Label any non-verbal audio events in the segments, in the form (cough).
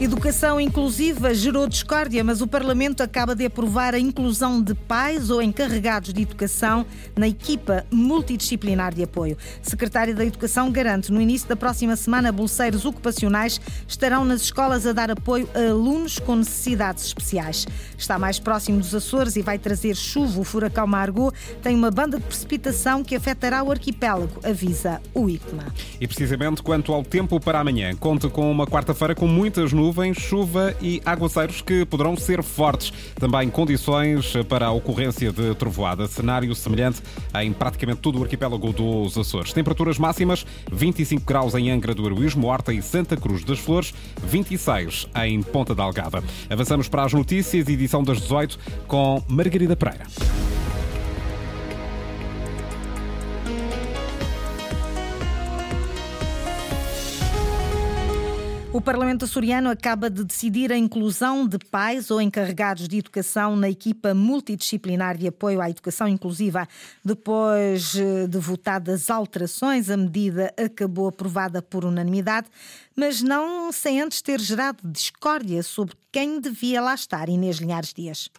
Educação inclusiva gerou discórdia, mas o Parlamento acaba de aprovar a inclusão de pais ou encarregados de educação na equipa multidisciplinar de apoio. Secretária da Educação garante no início da próxima semana bolseiros ocupacionais estarão nas escolas a dar apoio a alunos com necessidades especiais. Está mais próximo dos Açores e vai trazer chuva. O furacão Margot tem uma banda de precipitação que afetará o arquipélago, avisa o ICMA. E precisamente quanto ao tempo para amanhã, conta com uma quarta-feira com muitas nuvens nuvens, chuva e aguaceiros que poderão ser fortes. Também condições para a ocorrência de trovoada. Cenário semelhante em praticamente todo o arquipélago dos Açores. Temperaturas máximas: 25 graus em Angra do Heroísmo, Horta e Santa Cruz das Flores, 26 em Ponta da Algada. Avançamos para as notícias, edição das 18, com Margarida Pereira. O Parlamento açoriano acaba de decidir a inclusão de pais ou encarregados de educação na equipa multidisciplinar de apoio à educação inclusiva. Depois eh, de votadas alterações, a medida acabou aprovada por unanimidade, mas não sem antes ter gerado discórdia sobre quem devia lá estar. Inês Linhares Dias.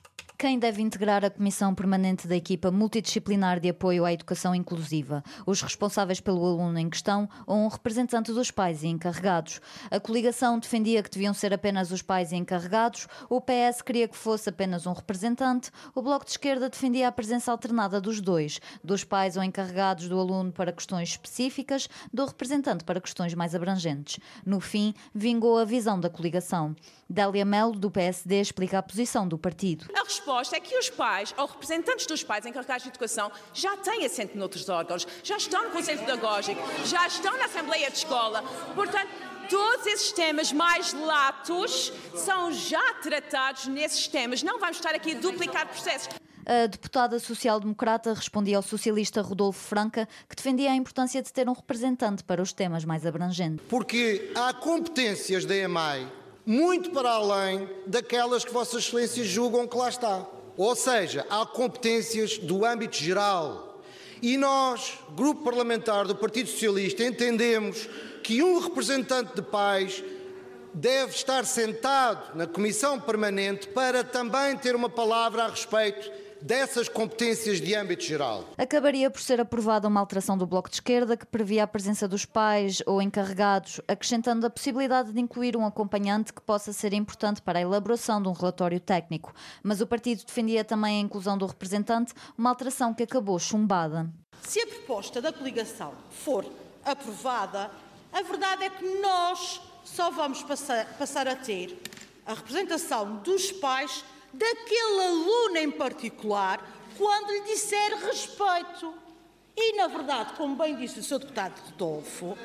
Quem deve integrar a Comissão Permanente da Equipa Multidisciplinar de Apoio à Educação Inclusiva? Os responsáveis pelo aluno em questão ou um representante dos pais e encarregados? A coligação defendia que deviam ser apenas os pais e encarregados, o PS queria que fosse apenas um representante, o Bloco de Esquerda defendia a presença alternada dos dois, dos pais ou encarregados do aluno para questões específicas, do representante para questões mais abrangentes. No fim, vingou a visão da coligação. Délia Melo, do PSD, explica a posição do partido. A resposta é que os pais, ou representantes dos pais encarregados de educação, já têm assento noutros órgãos, já estão no Conselho Pedagógico, já estão na Assembleia de Escola. Portanto, todos esses temas mais latos são já tratados nesses temas. Não vamos estar aqui a duplicar processos. A deputada social-democrata respondia ao socialista Rodolfo Franca, que defendia a importância de ter um representante para os temas mais abrangentes. Porque há competências da EMAI muito para além daquelas que Vossas Excelências julgam que lá está. Ou seja, há competências do âmbito geral. E nós, Grupo Parlamentar do Partido Socialista, entendemos que um representante de pais deve estar sentado na Comissão Permanente para também ter uma palavra a respeito dessas competências de âmbito geral. Acabaria por ser aprovada uma alteração do Bloco de Esquerda que previa a presença dos pais ou encarregados, acrescentando a possibilidade de incluir um acompanhante que possa ser importante para a elaboração de um relatório técnico. Mas o partido defendia também a inclusão do representante, uma alteração que acabou chumbada. Se a proposta da coligação for aprovada, a verdade é que nós só vamos passar, passar a ter a representação dos pais daquele aluno em particular quando lhe disser respeito. E, na verdade, como bem disse o Sr. Deputado Rodolfo,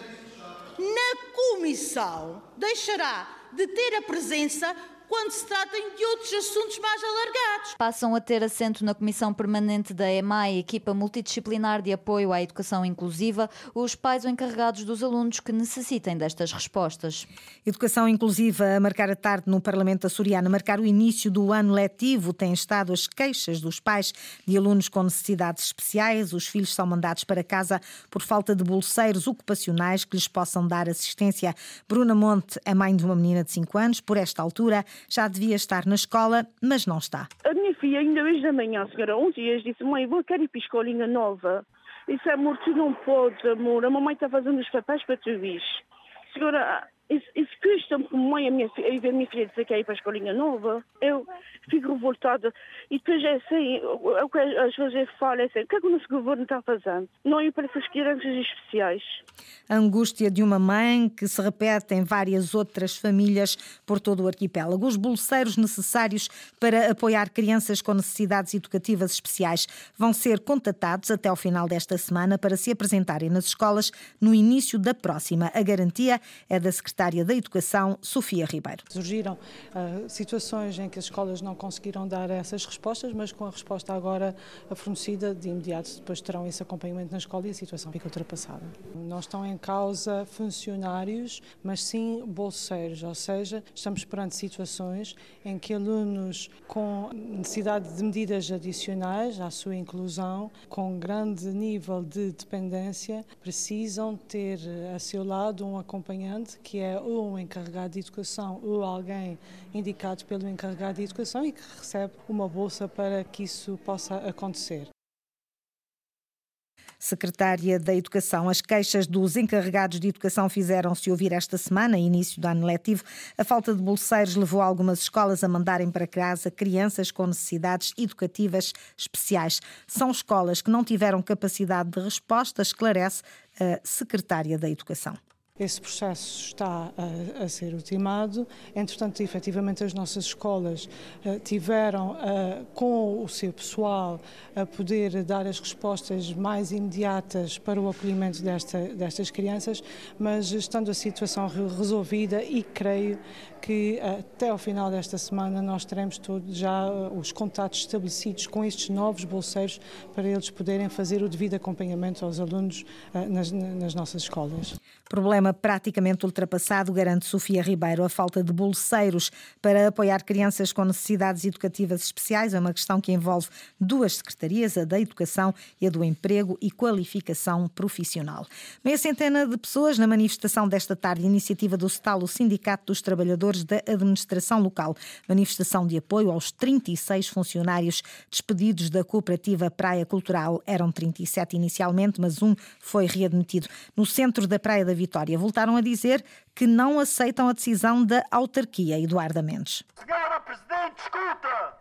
na comissão deixará de ter a presença quando se tratem de outros assuntos mais alargados. Passam a ter assento na Comissão Permanente da EMAI, equipa multidisciplinar de apoio à educação inclusiva, os pais ou encarregados dos alunos que necessitem destas respostas. Educação inclusiva a marcar a tarde no Parlamento açoriano, a marcar o início do ano letivo, têm estado as queixas dos pais de alunos com necessidades especiais. Os filhos são mandados para casa por falta de bolseiros ocupacionais que lhes possam dar assistência. Bruna Monte é mãe de uma menina de 5 anos. Por esta altura, já devia estar na escola, mas não está. A minha filha, ainda hoje da manhã, senhora, 11 dias, disse: Mãe, vou querer ir para a escolinha nova. Disse: Amor, tu não podes, amor. A mamãe está fazendo os papéis para tu vir. Senhora, isso, isso custa-me como mãe a, minha, a minha filha dizer que é ir para a escolinha nova. Eu fico revoltada. E depois é assim, o que às vezes eu falo é assim, o que é que o nosso governo está fazendo? Não ir para essas crianças especiais. A angústia de uma mãe que se repete em várias outras famílias por todo o arquipélago. Os bolseiros necessários para apoiar crianças com necessidades educativas especiais vão ser contatados até ao final desta semana para se apresentarem nas escolas no início da próxima. A garantia é da Secretária da Educação, Sofia Ribeiro. Surgiram uh, situações em que as escolas não conseguiram dar essas respostas, mas com a resposta agora fornecida, de imediato depois terão esse acompanhamento na escola e a situação fica ultrapassada. Não estão em causa funcionários, mas sim bolseiros, ou seja, estamos perante situações em que alunos com necessidade de medidas adicionais à sua inclusão, com grande nível de dependência, precisam ter a seu lado um acompanhante que é é ou um encarregado de educação ou alguém indicado pelo encarregado de educação e que recebe uma bolsa para que isso possa acontecer secretária da Educação. As queixas dos encarregados de educação fizeram-se ouvir esta semana, início do ano letivo. A falta de bolseiros levou algumas escolas a mandarem para casa crianças com necessidades educativas especiais. São escolas que não tiveram capacidade de resposta, esclarece a secretária da Educação. Esse processo está a, a, ser ultimado. Entretanto, efetivamente, as nossas escolas uh, tiveram, uh, com o seu pessoal, a poder dar as respostas mais imediatas para o acolhimento desta, destas crianças, mas estando a situação resolvida e creio que uh, até ao final desta semana nós teremos todos já os contatos estabelecidos com estes novos bolseiros para eles poderem fazer o devido acompanhamento aos alunos nas, nas nossas escolas. Problema praticamente ultrapassado, garante Sofia Ribeiro. A falta de bolseiros para apoiar crianças com necessidades educativas especiais é uma questão que envolve duas secretarias, a da Educação e a do Emprego e Qualificação Profissional. Meia centena de pessoas na manifestação desta tarde, iniciativa do STAL, o Sindicato dos Trabalhadores da Administração Local. Manifestação de apoio aos 36 funcionários despedidos da cooperativa Praia Cultural. Eram 37 inicialmente, mas um foi readmitido. No centro da Praia da Vitória voltaram a dizer que não aceitam a decisão da autarquia. Eduardo Mendes. Senhora Presidente, escuta!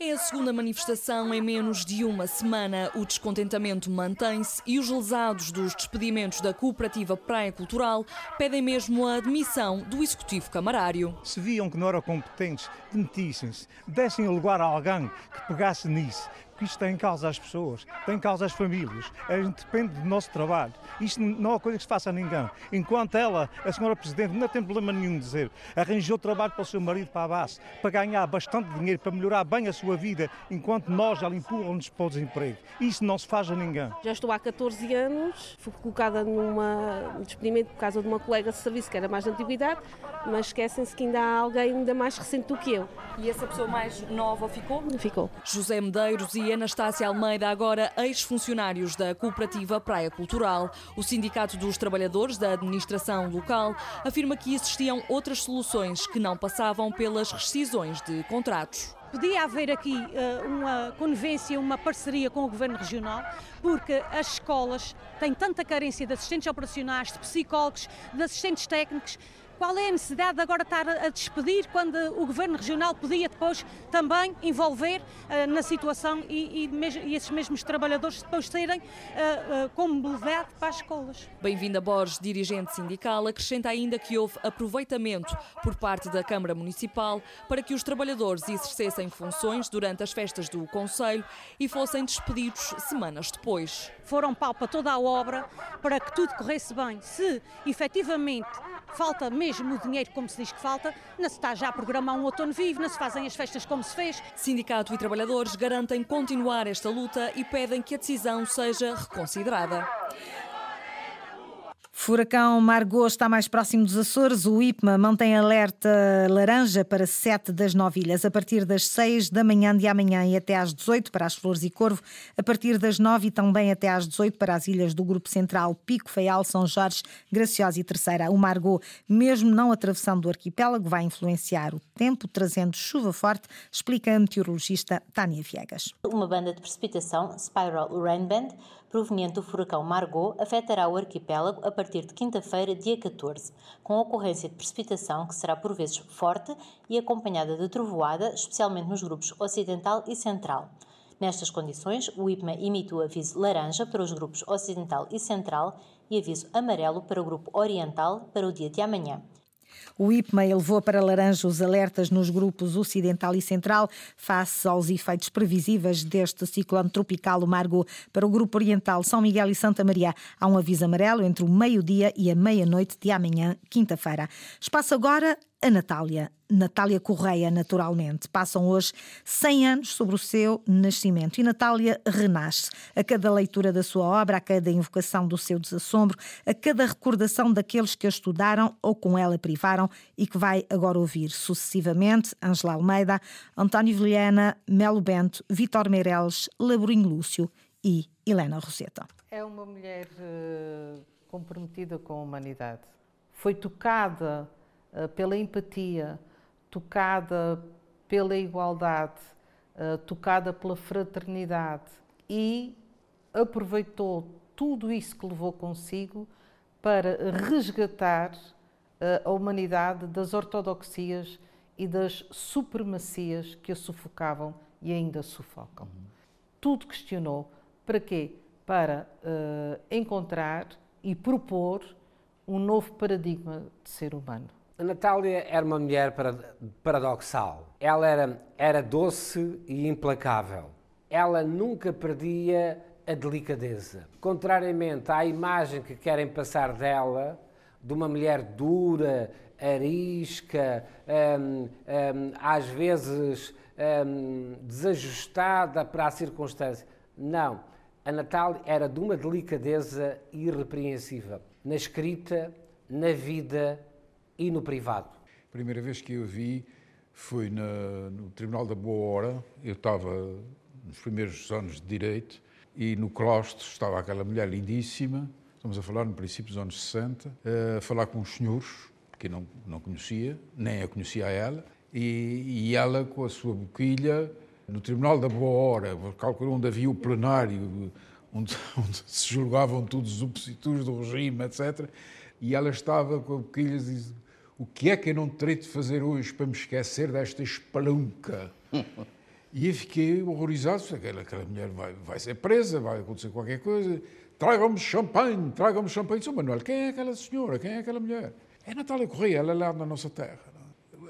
É a segunda manifestação em menos de uma semana. O descontentamento mantém-se e os lesados dos despedimentos da cooperativa Praia Cultural pedem mesmo a admissão do executivo camarário. Se viam que não eram competentes, demitissem-se, dessem lugar a alguém que pegasse nisso que isto tem em causa as pessoas, tem em causa as famílias, a gente depende do nosso trabalho. Isto não é uma coisa que se faça a ninguém. Enquanto ela, a senhora Presidente, não tem problema nenhum de dizer, arranjou trabalho para o seu marido para a base, para ganhar bastante dinheiro, para melhorar bem a sua vida, enquanto nós ela empurram-nos para o desemprego. Isso não se faz a ninguém. Já estou há 14 anos, fui colocada numa despedimento por causa de uma colega de serviço que era mais de antiguidade, mas esquecem-se que ainda há alguém ainda mais recente do que eu. E essa pessoa mais nova ficou? Ficou. José Medeiros e Anastácia Almeida, agora ex-funcionários da Cooperativa Praia Cultural. O Sindicato dos Trabalhadores da Administração Local afirma que existiam outras soluções que não passavam pelas rescisões de contratos podia haver aqui uh, uma convivência, uma parceria com o Governo Regional, porque as escolas têm tanta carência de assistentes operacionais, de psicólogos, de assistentes técnicos, qual é a necessidade de agora estar a despedir quando o Governo Regional podia depois também envolver uh, na situação e, e, e, esses mesmos trabalhadores depois serem uh, uh, com mobilidade para as escolas? Bem-vinda Borges, dirigente sindical, acrescenta ainda que houve aproveitamento por parte da Câmara Municipal para que os trabalhadores exercessem funções durante as festas do Conselho e fossem despedidos semanas depois. Foram pau para toda a obra para que tudo corresse bem. Se efetivamente falta mesmo o dinheiro como se diz que falta, não se está já a programar um outono vivo, não se fazem as festas como se fez. Sindicato e trabalhadores garantem continuar esta luta e pedem que a decisão seja reconsiderada. Furacão Margot está mais próximo dos Açores. O IPMA mantém alerta laranja para sete das nove ilhas, a partir das seis da manhã de amanhã e até às 18 para as Flores e Corvo, a partir das nove e também até às 18 para as ilhas do Grupo Central, Pico, Feial, São Jorge, Graciosa e Terceira. O Margot, mesmo não atravessando o arquipélago, vai influenciar o tempo, trazendo chuva forte, explica a meteorologista Tânia Viegas. Uma banda de precipitação, Spiral Rain Band, proveniente do furacão Margot, afetará o arquipélago a partir de quinta-feira, dia 14, com ocorrência de precipitação que será por vezes forte e acompanhada de trovoada, especialmente nos grupos ocidental e central. Nestas condições, o IPMA emite o aviso laranja para os grupos ocidental e central e aviso amarelo para o grupo oriental para o dia de amanhã. O IPMA elevou para laranja os alertas nos grupos ocidental e central face aos efeitos previsíveis deste ciclone tropical, o Margot. Para o grupo oriental, São Miguel e Santa Maria, há um aviso amarelo entre o meio-dia e a meia-noite de amanhã, quinta-feira. Espaço agora a Natália. Natália Correia, naturalmente. Passam hoje 100 anos sobre o seu nascimento e Natália renasce. A cada leitura da sua obra, a cada invocação do seu desassombro, a cada recordação daqueles que a estudaram ou com ela privaram e que vai agora ouvir sucessivamente Angela Almeida, António Vilhena, Melo Bento, Vitor Meireles, Laborinho Lúcio e Helena Roseta. É uma mulher uh comprometida com a humanidade. Foi tocada pela empatia, tocada pela igualdade, uh, tocada pela fraternidade e aproveitou tudo isso que levou consigo para resgatar uh, a humanidade das ortodoxias e das supremacias que a sufocavam e ainda sufocam. Tudo questionou. Para quê? Para uh, encontrar e propor um novo paradigma de ser humano. A Natália era uma mulher paradoxal. Ela era, era doce e implacável. Ela nunca perdia a delicadeza. Contrariamente à imagem que querem passar dela, de uma mulher dura, arisca, hum, hum, às vezes hum, desajustada para a circunstância. Não. A Natália era de uma delicadeza irrepreensível na escrita, na vida e no privado. A primeira vez que eu vi foi na, no Tribunal da Boa Hora. Eu estava nos primeiros anos de Direito e no claustro estava aquela mulher lindíssima, estamos a falar no princípio dos anos 60, a falar com os senhores, que não, não conhecia, nem a conhecia a ela, e, e ela com a sua boquilha no Tribunal da Boa Hora, calculou onde havia o plenário, onde, (laughs) onde, se julgavam todos os opositores do regime, etc. E ela estava com a boquilha e disse, o que é que eu não terei de fazer hoje para me esquecer desta espelunca? e eu fiquei horrorizado, aquela, aquela mulher vai, vai ser presa, vai acontecer qualquer coisa. Tragam-me champanhe, tragam-me champanhe. Sr. Manuel, quem é aquela senhora? Quem é aquela mulher? É Natália Correia, ela é lá na nossa terra.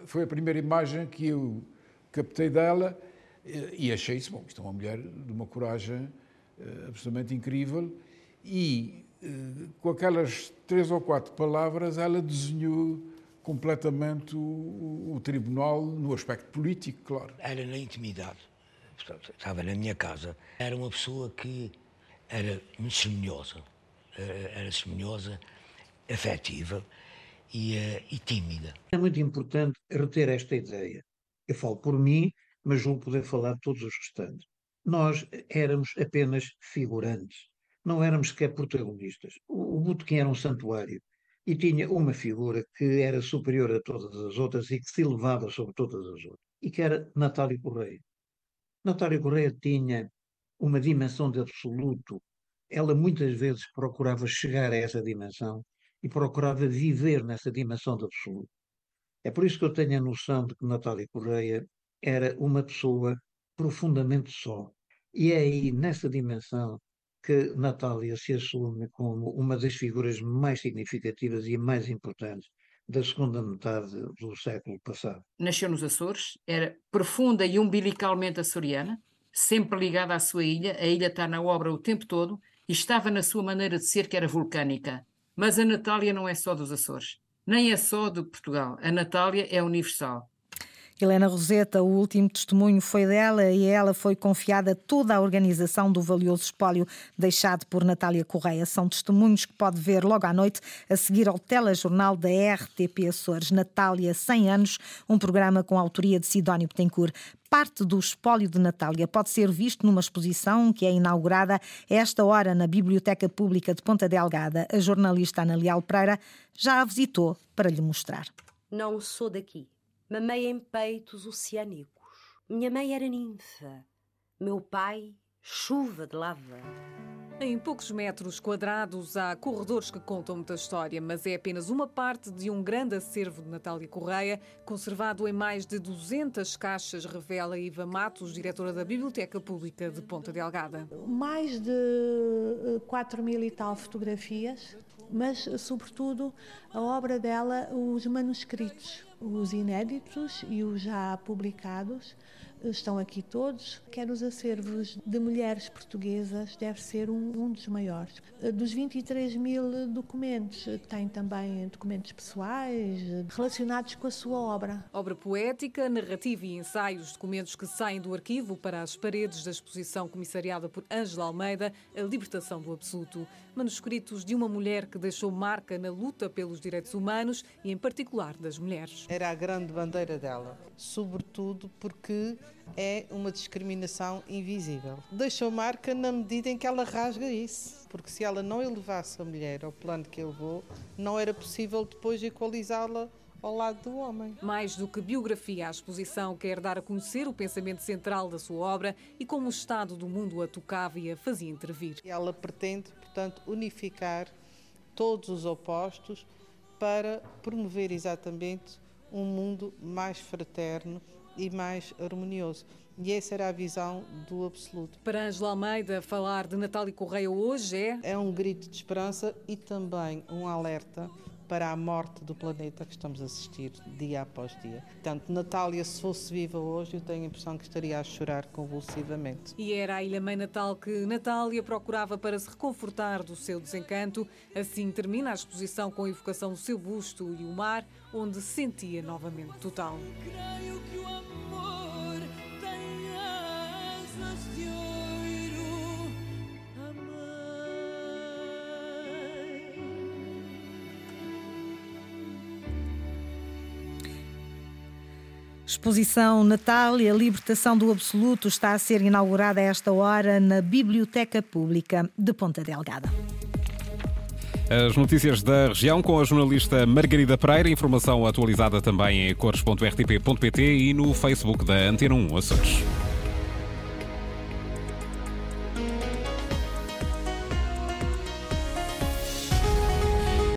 Foi a primeira imagem que eu captei dela e achei isso, bom, isto é uma mulher de uma coragem uh, absolutamente incrível e uh, com aquelas três ou quatro palavras ela desenhou completamente o, o, tribunal no aspecto político, claro. Era na intimidade, estava na minha casa. Era uma pessoa que era muito semelhosa, era, era semelhosa, afetiva e, uh, e tímida. É muito importante reter esta ideia. Eu falo por mim, mas julgo poder falar de todos os restantes. Nós éramos apenas figurantes, não éramos sequer protagonistas. O, o Botequim era um santuário e tinha uma figura que era superior a todas as outras e que se elevava sobre todas as outras, e que era Natália Correia. Natália Correia tinha uma dimensão de absoluto. Ela muitas vezes procurava chegar a essa dimensão e procurava viver nessa dimensão de absoluto. É por isso que eu tenho a noção de que Natália Correia era uma pessoa profundamente só. E é aí, nessa dimensão, que Natália se assume como uma das figuras mais significativas e mais importantes da segunda metade do século passado. Nasceu nos Açores, era profunda e umbilicalmente açoriana, sempre ligada à sua ilha, a ilha está na obra o tempo todo e estava na sua maneira de ser que era vulcânica. Mas a Natália não é só dos Açores, nem é só de Portugal. A Natália é universal. Helena Roseta, o último testemunho foi dela e ela foi confiada toda a organização do valioso espólio deixado por Natália Correia. São testemunhos que pode ver logo à noite a seguir ao telejornal da RTP Açores. Natália, 100 anos, um programa com a autoria de Sidónio Betancourt parte do espólio de Natália pode ser visto numa exposição que é inaugurada esta hora na Biblioteca Pública de Ponta Delgada. A jornalista Ana Leal Pereira já a visitou para lhe mostrar. Não sou daqui. Mamei em peitos oceânicos. Minha mãe era ninfa. Meu pai, chuva de lava. Em poucos metros quadrados há corredores que contam muita história, mas é apenas uma parte de um grande acervo de Natália Correia, conservado em mais de 200 caixas, revela Iva Matos, diretora da Biblioteca Pública de Ponta Delgada. Mais de 4 mil e tal fotografias, mas, sobretudo, a obra dela, os manuscritos os inéditos e os já publicados estão aqui todos. Quer os acervos de mulheres portuguesas, deve ser um, um dos maiores. Dos 23 mil documentos, tem também documentos pessoais relacionados com a sua obra. Obra poética, narrativa e ensaios, documentos que saem do arquivo para as paredes da exposição comissariada por Ângela Almeida, A Libertação do Absoluto. Manuscritos de uma mulher que deixou marca na luta pelos direitos humanos e, em particular, das mulheres. Era a grande bandeira dela, sobretudo porque é uma discriminação invisível. Deixou marca na medida em que ela rasga isso, porque se ela não elevasse a mulher ao plano que elevou, não era possível depois equalizá-la ao lado do homem. Mais do que biografia, a exposição quer dar a conhecer o pensamento central da sua obra e como o estado do mundo a tocava e a fazia intervir. Ela pretende, portanto, unificar todos os opostos para promover exatamente um mundo mais fraterno e mais harmonioso. E essa era a visão do absoluto. Para Ângela Almeida, falar de Natália Correia hoje é. É um grito de esperança e também um alerta para a morte do planeta que estamos a assistir dia após dia. Portanto, Natália, se fosse viva hoje, eu tenho a impressão que estaria a chorar convulsivamente. E era a Ilha Mãe Natal que Natália procurava para se reconfortar do seu desencanto. Assim termina a exposição com a evocação do seu busto e o mar, onde se sentia novamente total. Creio que o amor Exposição Natal e a Libertação do Absoluto está a ser inaugurada a esta hora na Biblioteca Pública de Ponta Delgada. As notícias da região com a jornalista Margarida Pereira. Informação atualizada também em cores.rtp.pt e no Facebook da Antena 1 Açores.